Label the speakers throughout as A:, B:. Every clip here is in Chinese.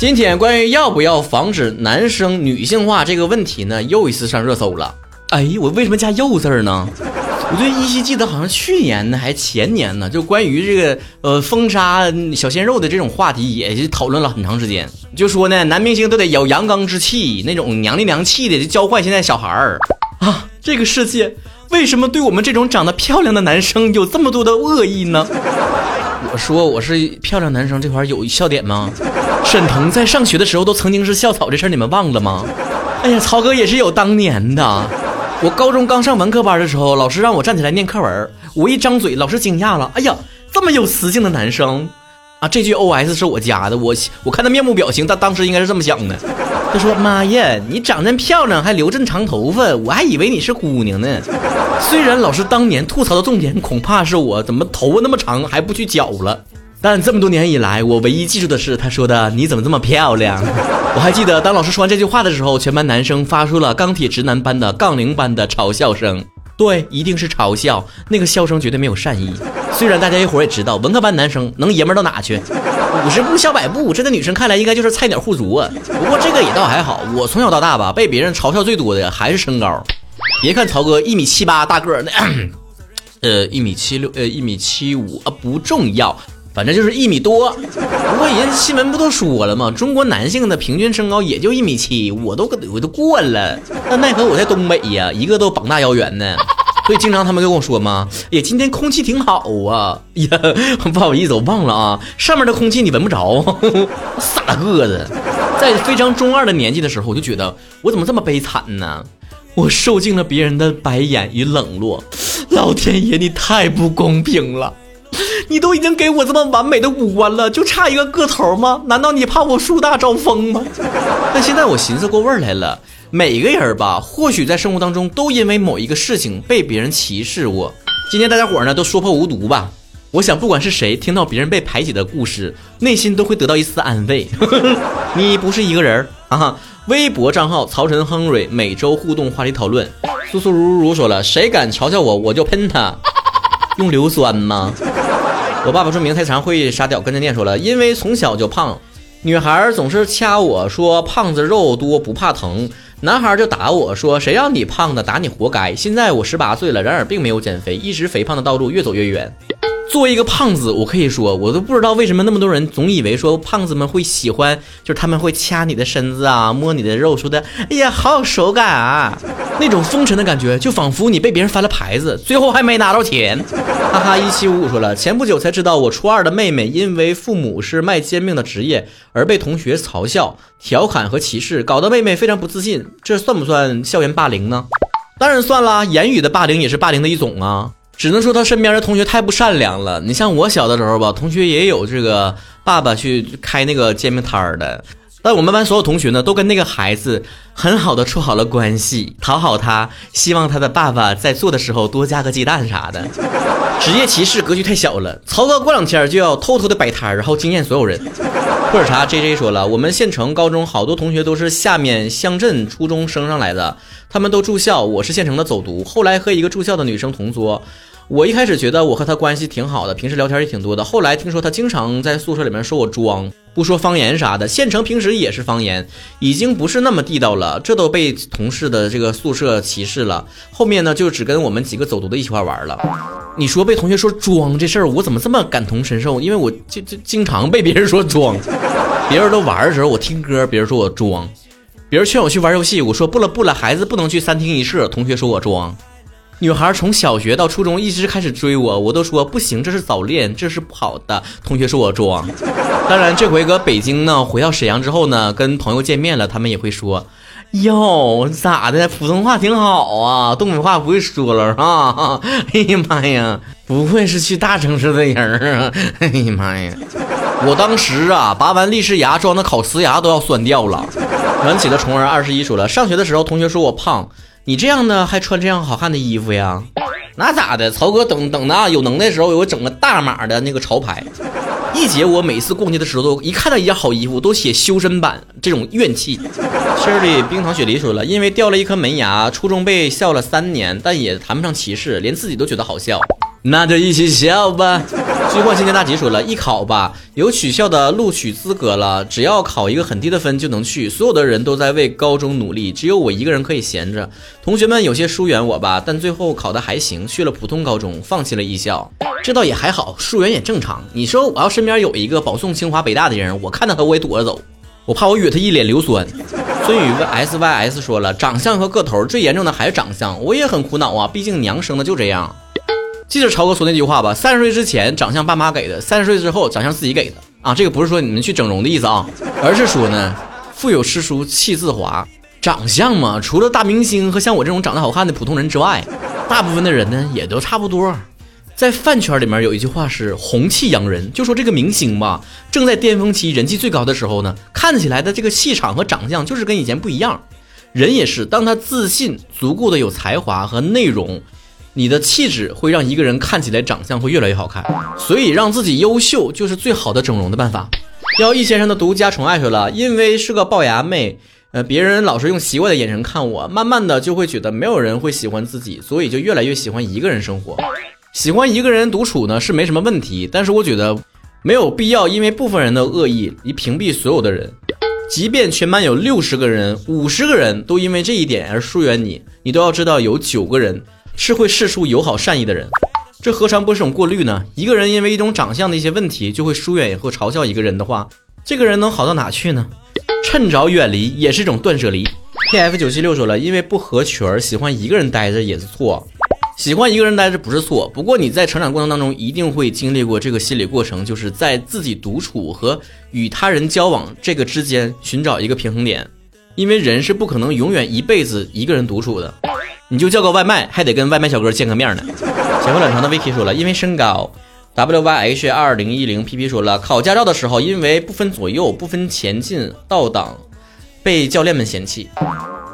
A: 今天关于要不要防止男生女性化这个问题呢，又一次上热搜了。哎，我为什么加又字儿呢？我就依稀记得好像去年呢，还前年呢，就关于这个呃封杀小鲜肉的这种话题，也讨论了很长时间。就说呢，男明星都得有阳刚之气，那种娘里娘气的，就教坏现在小孩儿啊。这个世界为什么对我们这种长得漂亮的男生有这么多的恶意呢？我说我是漂亮男生这块有笑点吗？沈腾在上学的时候都曾经是校草这事儿你们忘了吗？哎呀，曹哥也是有当年的。我高中刚上文科班的时候，老师让我站起来念课文，我一张嘴，老师惊讶了。哎呀，这么有磁性的男生啊！这句 O S 是我加的，我我看他面部表情，他当时应该是这么想的。他说：“妈呀，你长这漂亮，还留这长头发，我还以为你是姑娘呢。”虽然老师当年吐槽的重点恐怕是我怎么头发那么长还不去绞了。但这么多年以来，我唯一记住的是他说的“你怎么这么漂亮”。我还记得，当老师说完这句话的时候，全班男生发出了钢铁直男般的杠铃般的嘲笑声。对，一定是嘲笑，那个笑声绝对没有善意。虽然大家一会儿也知道，文科班男生能爷们到哪去？五十步笑百步，这在女生看来应该就是菜鸟护足啊。不过这个也倒还好，我从小到大吧，被别人嘲笑最多的还是身高。别看曹哥一米七八大个儿，那 呃一米七六呃一米七五啊不重要。反正就是一米多，不过人家新闻不都说了吗？中国男性的平均身高也就一米七，我都我都过了。那奈何我在东北呀，一个都膀大腰圆的，所以经常他们跟我说嘛，哎，今天空气挺好啊。呀，不好意思，我忘了啊，上面的空气你闻不着。傻个子，在非常中二的年纪的时候，我就觉得我怎么这么悲惨呢？我受尽了别人的白眼与冷落，老天爷，你太不公平了。你都已经给我这么完美的五官了，就差一个个头吗？难道你怕我树大招风吗？但现在我寻思过味儿来了，每个人吧，或许在生活当中都因为某一个事情被别人歧视过。今天大家伙呢都说破无毒吧？我想不管是谁听到别人被排挤的故事，内心都会得到一丝安慰。你不是一个人啊！微博账号曹晨亨瑞每周互动话题讨论，苏苏如如如说了，谁敢嘲笑我，我就喷他，用硫酸吗？我爸爸说名太长会傻屌，跟着念说了，因为从小就胖，女孩总是掐我说胖子肉多不怕疼，男孩就打我说谁让你胖的，打你活该。现在我十八岁了，然而并没有减肥，一直肥胖的道路越走越远。作为一个胖子，我可以说，我都不知道为什么那么多人总以为说胖子们会喜欢，就是他们会掐你的身子啊，摸你的肉，说的，哎呀，好有手感啊，那种风尘的感觉，就仿佛你被别人翻了牌子，最后还没拿到钱。哈哈，一七五五说了，前不久才知道，我初二的妹妹因为父母是卖煎饼的职业，而被同学嘲笑、调侃和歧视，搞得妹妹非常不自信。这算不算校园霸凌呢？当然算啦，言语的霸凌也是霸凌的一种啊。只能说他身边的同学太不善良了。你像我小的时候吧，同学也有这个爸爸去开那个煎饼摊儿的，但我们班所有同学呢，都跟那个孩子很好的处好了关系，讨好他，希望他的爸爸在做的时候多加个鸡蛋啥的。职业歧视格局太小了。曹哥过两天就要偷偷的摆摊，然后惊艳所有人。或者啥？J J 说了，我们县城高中好多同学都是下面乡镇初中升上来的，他们都住校，我是县城的走读。后来和一个住校的女生同桌。我一开始觉得我和他关系挺好的，平时聊天也挺多的。后来听说他经常在宿舍里面说我装，不说方言啥的。县城平时也是方言，已经不是那么地道了。这都被同事的这个宿舍歧视了。后面呢，就只跟我们几个走读的一起块玩了。你说被同学说装这事儿，我怎么这么感同身受？因为我就就经常被别人说装。别人都玩的时候，我听歌，别人说我装；别人劝我去玩游戏，我说不了不了，孩子不能去三厅一室。同学说我装。女孩从小学到初中一直开始追我，我都说不行，这是早恋，这是不好的。同学说我装。当然，这回搁北京呢，回到沈阳之后呢，跟朋友见面了，他们也会说，哟，咋的？普通话挺好啊，东北话不会说了啊？哎呀妈呀，不会是去大城市的人啊！哎呀妈呀，我当时啊，拔完丽士牙装的烤瓷牙都要酸掉了。燃起的虫儿二十一说了，上学的时候同学说我胖。你这样呢还穿这样好看的衣服呀？那咋的？曹哥等等的啊，有能耐的时候我整个大码的那个潮牌。一姐，我每次逛街的时候都一看到一件好衣服都写修身版，这种怨气。心里冰糖雪梨说了，因为掉了一颗门牙，初中被笑了三年，但也谈不上歧视，连自己都觉得好笑。那就一起笑吧。虚幻星辰大吉说了，艺考吧，有取消的录取资格了，只要考一个很低的分就能去。所有的人都在为高中努力，只有我一个人可以闲着。同学们有些疏远我吧，但最后考的还行，去了普通高中，放弃了艺校。这倒也还好，疏远也正常。你说我要身边有一个保送清华北大的人，我看到他我也躲着走，我怕我哕他一脸硫酸。孙宇问 S Y S 说了，长相和个头最严重的还是长相，我也很苦恼啊，毕竟娘生的就这样。记得超哥说那句话吧，三十岁之前长相爸妈给的，三十岁之后长相自己给的啊。这个不是说你们去整容的意思啊，而是说呢，腹有诗书气自华。长相嘛，除了大明星和像我这种长得好看的普通人之外，大部分的人呢也都差不多。在饭圈里面有一句话是红气洋人，就说这个明星吧，正在巅峰期、人气最高的时候呢，看起来的这个气场和长相就是跟以前不一样。人也是，当他自信、足够的有才华和内容，你的气质会让一个人看起来长相会越来越好看。所以让自己优秀就是最好的整容的办法。要易先生的独家宠爱说了，因为是个龅牙妹。呃，别人老是用奇怪的眼神看我，慢慢的就会觉得没有人会喜欢自己，所以就越来越喜欢一个人生活。喜欢一个人独处呢是没什么问题，但是我觉得没有必要因为部分人的恶意而屏蔽所有的人。即便全班有六十个人、五十个人都因为这一点而疏远你，你都要知道有九个人是会释出友好善意的人。这何尝不是种过滤呢？一个人因为一种长相的一些问题就会疏远或嘲笑一个人的话，这个人能好到哪去呢？趁早远离也是一种断舍离。K F 九七六说了，因为不合群儿，喜欢一个人待着也是错。喜欢一个人待着不是错，不过你在成长过程当中一定会经历过这个心理过程，就是在自己独处和与他人交往这个之间寻找一个平衡点。因为人是不可能永远一辈子一个人独处的，你就叫个外卖还得跟外卖小哥见个面呢。闲话短长的 Vicky 说了，因为身高。W Y H 二零一零 P P 说了，考驾照的时候，因为不分左右、不分前进、倒档，被教练们嫌弃。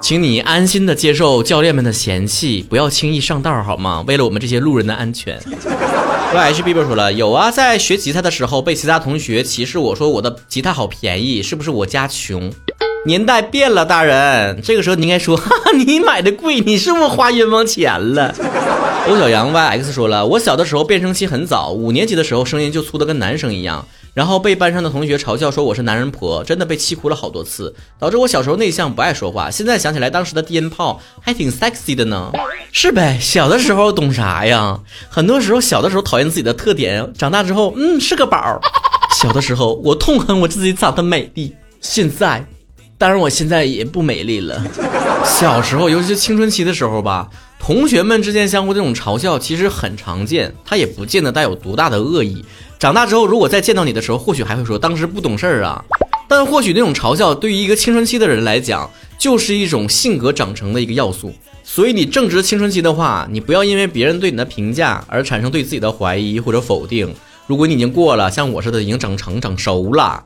A: 请你安心的接受教练们的嫌弃，不要轻易上道，好吗？为了我们这些路人的安全。Y H B B 说了，有啊，在学吉他的时候，被其他同学歧视我说我的吉他好便宜，是不是我家穷？年代变了，大人，这个时候你应该说，哈哈，你买的贵，你是不是花冤枉钱了？欧小阳 YX 说了，我小的时候变声期很早，五年级的时候声音就粗的跟男生一样，然后被班上的同学嘲笑说我是男人婆，真的被气哭了好多次，导致我小时候内向不爱说话。现在想起来，当时的低音炮还挺 sexy 的呢。是呗，小的时候懂啥呀？很多时候小的时候讨厌自己的特点，长大之后，嗯，是个宝。小的时候我痛恨我自己长得美丽，现在。当然，我现在也不美丽了。小时候，尤其是青春期的时候吧，同学们之间相互这种嘲笑其实很常见，他也不见得带有多大的恶意。长大之后，如果再见到你的时候，或许还会说当时不懂事儿啊。但或许那种嘲笑对于一个青春期的人来讲，就是一种性格长成的一个要素。所以，你正值青春期的话，你不要因为别人对你的评价而产生对自己的怀疑或者否定。如果你已经过了，像我似的已经长成长熟了。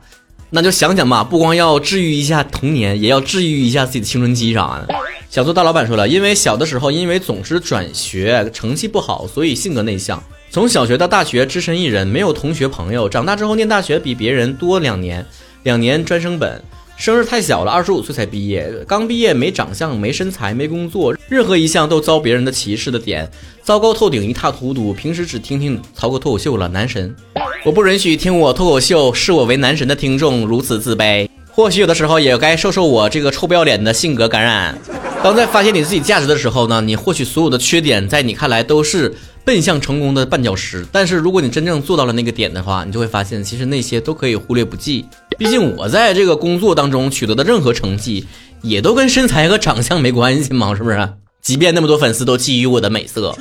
A: 那就想想吧，不光要治愈一下童年，也要治愈一下自己的青春期啥的。小作大老板说了，因为小的时候因为总是转学，成绩不好，所以性格内向。从小学到大学，只身一人，没有同学朋友。长大之后念大学，比别人多两年，两年专升本。生日太小了，二十五岁才毕业，刚毕业没长相，没身材，没工作，任何一项都遭别人的歧视的点，糟糕透顶，一塌糊涂。平时只听听曹哥脱口秀了，男神。我不允许听我脱口秀视我为男神的听众如此自卑。或许有的时候也该受受我这个臭不要脸的性格感染。当在发现你自己价值的时候呢，你或许所有的缺点在你看来都是。奔向成功的绊脚石，但是如果你真正做到了那个点的话，你就会发现，其实那些都可以忽略不计。毕竟我在这个工作当中取得的任何成绩，也都跟身材和长相没关系嘛，是不是？即便那么多粉丝都觊觎我的美色。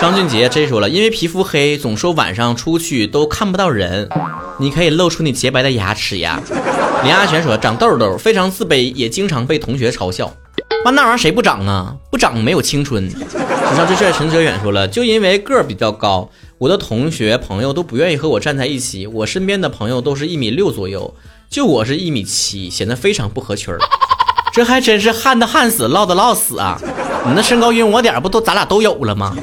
A: 张俊杰这说了，因为皮肤黑，总说晚上出去都看不到人，你可以露出你洁白的牙齿呀。林阿全说长痘痘，非常自卑，也经常被同学嘲笑。妈，那玩意儿谁不长啊？不长没有青春。史上最帅陈哲远说了，就因为个儿比较高，我的同学朋友都不愿意和我站在一起。我身边的朋友都是一米六左右，就我是一米七，显得非常不合群儿。这还真是旱的旱死，涝的涝死啊！你那身高晕我点不都咱俩都有了吗？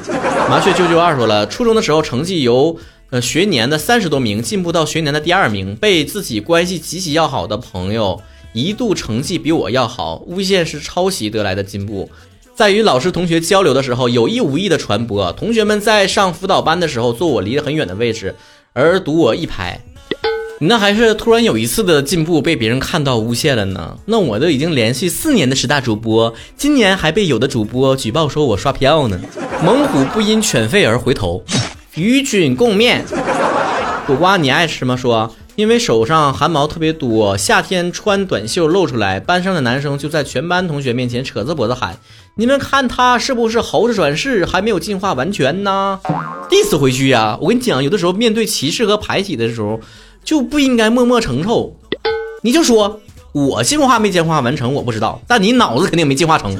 A: 麻雀啾啾二说了，初中的时候成绩由呃学年的三十多名进步到学年的第二名，被自己关系极其要好的朋友。一度成绩比我要好，诬陷是抄袭得来的进步，在与老师同学交流的时候，有意无意的传播。同学们在上辅导班的时候，坐我离得很远的位置，而堵我一排。你那还是突然有一次的进步被别人看到诬陷了呢？那我都已经连续四年的十大主播，今年还被有的主播举报说我刷票呢。猛虎不因犬吠而回头，与君共面。苦瓜你爱吃吗？说。因为手上汗毛特别多，夏天穿短袖露出来，班上的男生就在全班同学面前扯着脖子喊：“你们看他是不是猴子转世，还没有进化完全呢？”diss 回去呀！我跟你讲，有的时候面对歧视和排挤的时候，就不应该默默承受。你就说我进化没进化完成，我不知道，但你脑子肯定没进化成。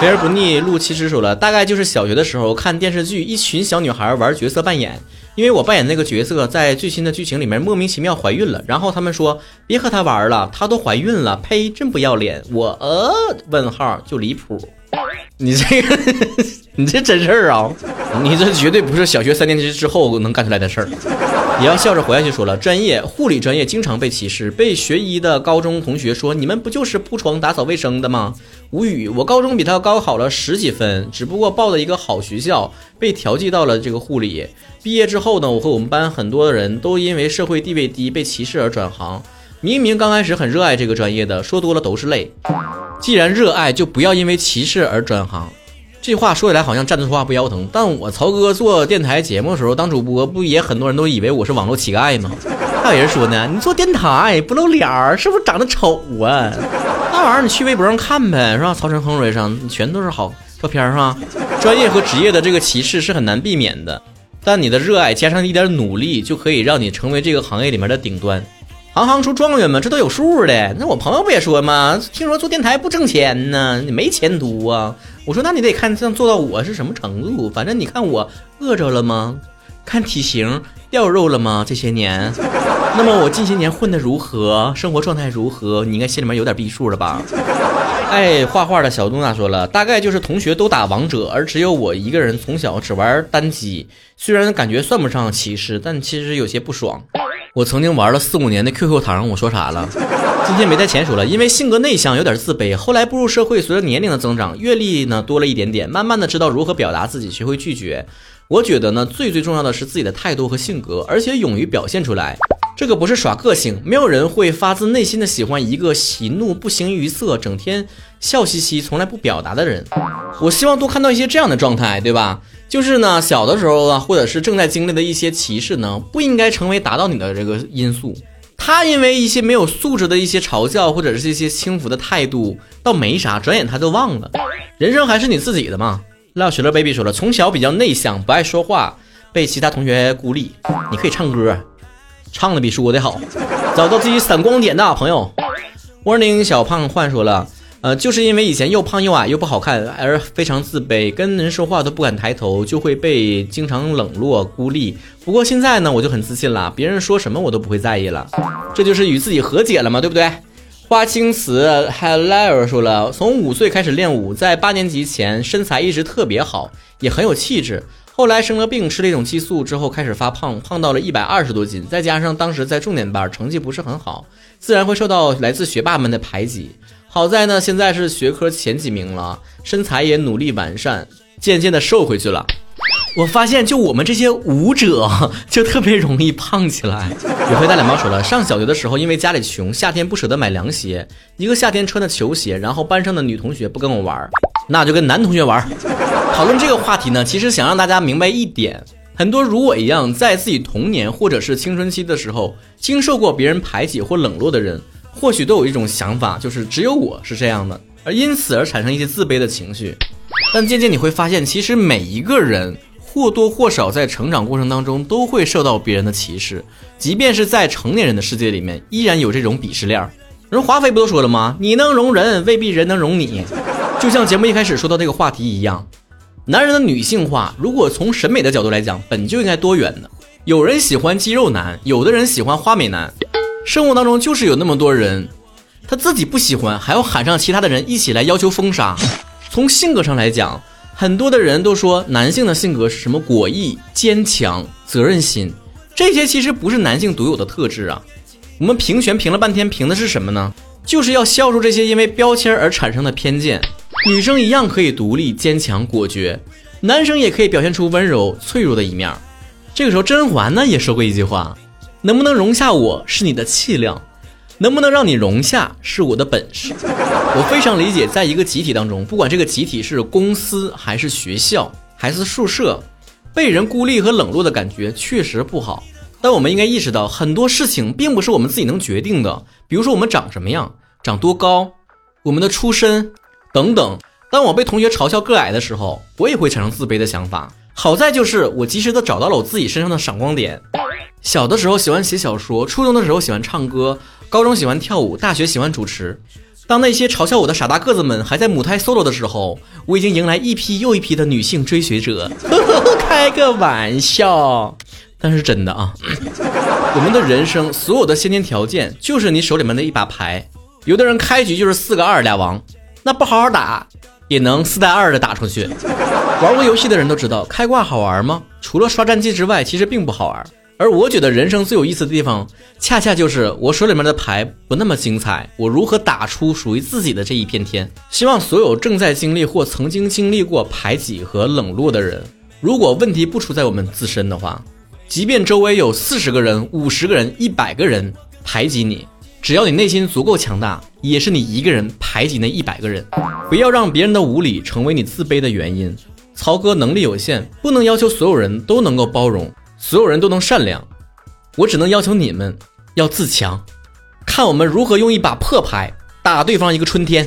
A: 肥而不腻录其实说了，大概就是小学的时候看电视剧，一群小女孩玩角色扮演。因为我扮演那个角色，在最新的剧情里面莫名其妙怀孕了，然后他们说别和她玩了，她都怀孕了，呸，真不要脸！我呃，问号就离谱，你这个 你这真事儿啊，你这绝对不是小学三年级之后能干出来的事儿。也要笑着活下去。说了，专业护理专业经常被歧视，被学医的高中同学说你们不就是铺床打扫卫生的吗？无语，我高中比他高考了十几分，只不过报了一个好学校，被调剂到了这个护理。毕业之后呢，我和我们班很多人都因为社会地位低被歧视而转行。明明刚开始很热爱这个专业的，说多了都是泪。既然热爱，就不要因为歧视而转行。这话说起来好像站着说话不腰疼，但我曹哥做电台节目的时候当主播，不也很多人都以为我是网络乞丐吗？还有人说呢，你做电台不露脸儿，是不是长得丑啊？那玩意儿你去微博上看呗，是吧？曹晨、亨瑞上全都是好照片，是吧？专业和职业的这个歧视是很难避免的，但你的热爱加上一点努力，就可以让你成为这个行业里面的顶端。行行出状元嘛，这都有数的。那我朋友不也说吗？听说做电台不挣钱呢，你没前途啊。我说那你得看这样做到我是什么程度。反正你看我饿着了吗？看体型掉肉了吗？这些年，那么我近些年混的如何？生活状态如何？你应该心里面有点逼数了吧？哎，画画的小杜娜说了，大概就是同学都打王者，而只有我一个人从小只玩单机。虽然感觉算不上歧视，但其实有些不爽。我曾经玩了四五年的 QQ 糖，我说啥了？今天没带钱说了，因为性格内向，有点自卑。后来步入社会，随着年龄的增长，阅历呢多了一点点，慢慢的知道如何表达自己，学会拒绝。我觉得呢，最最重要的是自己的态度和性格，而且勇于表现出来。这个不是耍个性，没有人会发自内心的喜欢一个喜怒不形于色、整天笑嘻嘻、从来不表达的人。我希望多看到一些这样的状态，对吧？就是呢，小的时候啊，或者是正在经历的一些歧视呢，不应该成为打倒你的这个因素。他因为一些没有素质的一些嘲笑，或者是一些轻浮的态度，倒没啥，转眼他就忘了。人生还是你自己的嘛。赖雪乐 baby 说了，从小比较内向，不爱说话，被其他同学孤立。你可以唱歌。唱的比说的好，找到自己闪光点的朋友。Warning 小胖换说了，呃，就是因为以前又胖又矮又不好看，而非常自卑，跟人说话都不敢抬头，就会被经常冷落孤立。不过现在呢，我就很自信了，别人说什么我都不会在意了，这就是与自己和解了嘛，对不对？花青瓷 Hello 说了，从五岁开始练武，在八年级前身材一直特别好，也很有气质。后来生了病，吃了一种激素之后开始发胖，胖到了一百二十多斤，再加上当时在重点班，成绩不是很好，自然会受到来自学霸们的排挤。好在呢，现在是学科前几名了，身材也努力完善，渐渐的瘦回去了。我发现，就我们这些舞者，就特别容易胖起来。有回大脸猫说了，上小学的时候，因为家里穷，夏天不舍得买凉鞋，一个夏天穿的球鞋，然后班上的女同学不跟我玩，那就跟男同学玩。讨论这个话题呢，其实想让大家明白一点：很多如我一样，在自己童年或者是青春期的时候，经受过别人排挤或冷落的人，或许都有一种想法，就是只有我是这样的，而因此而产生一些自卑的情绪。但渐渐你会发现，其实每一个人或多或少在成长过程当中都会受到别人的歧视，即便是在成年人的世界里面，依然有这种鄙视链。人华妃不都说了吗？你能容人，未必人能容你。就像节目一开始说到这个话题一样。男人的女性化，如果从审美的角度来讲，本就应该多元的。有人喜欢肌肉男，有的人喜欢花美男。生活当中就是有那么多人，他自己不喜欢，还要喊上其他的人一起来要求封杀。从性格上来讲，很多的人都说男性的性格是什么果毅、坚强、责任心，这些其实不是男性独有的特质啊。我们评选评了半天，评的是什么呢？就是要消除这些因为标签而产生的偏见。女生一样可以独立、坚强、果决，男生也可以表现出温柔、脆弱的一面。这个时候，甄嬛呢也说过一句话：“能不能容下我是你的气量，能不能让你容下是我的本事。”我非常理解，在一个集体当中，不管这个集体是公司还是学校还是宿舍，被人孤立和冷落的感觉确实不好。但我们应该意识到，很多事情并不是我们自己能决定的。比如说，我们长什么样，长多高，我们的出身等等。当我被同学嘲笑个矮的时候，我也会产生自卑的想法。好在就是我及时的找到了我自己身上的闪光点。小的时候喜欢写小说，初中的时候喜欢唱歌，高中喜欢跳舞，大学喜欢主持。当那些嘲笑我的傻大个子们还在母胎 solo 的时候，我已经迎来一批又一批的女性追随者。开个玩笑。但是真的啊，我们的人生所有的先天条件就是你手里面的一把牌。有的人开局就是四个二俩王，那不好好打也能四带二的打出去。玩过游戏的人都知道，开挂好玩吗？除了刷战绩之外，其实并不好玩。而我觉得人生最有意思的地方，恰恰就是我手里面的牌不那么精彩，我如何打出属于自己的这一片天？希望所有正在经历或曾经经历过排挤和冷落的人，如果问题不出在我们自身的话。即便周围有四十个人、五十个人、一百个人排挤你，只要你内心足够强大，也是你一个人排挤那一百个人。不要让别人的无理成为你自卑的原因。曹哥能力有限，不能要求所有人都能够包容，所有人都能善良。我只能要求你们要自强，看我们如何用一把破牌打对方一个春天。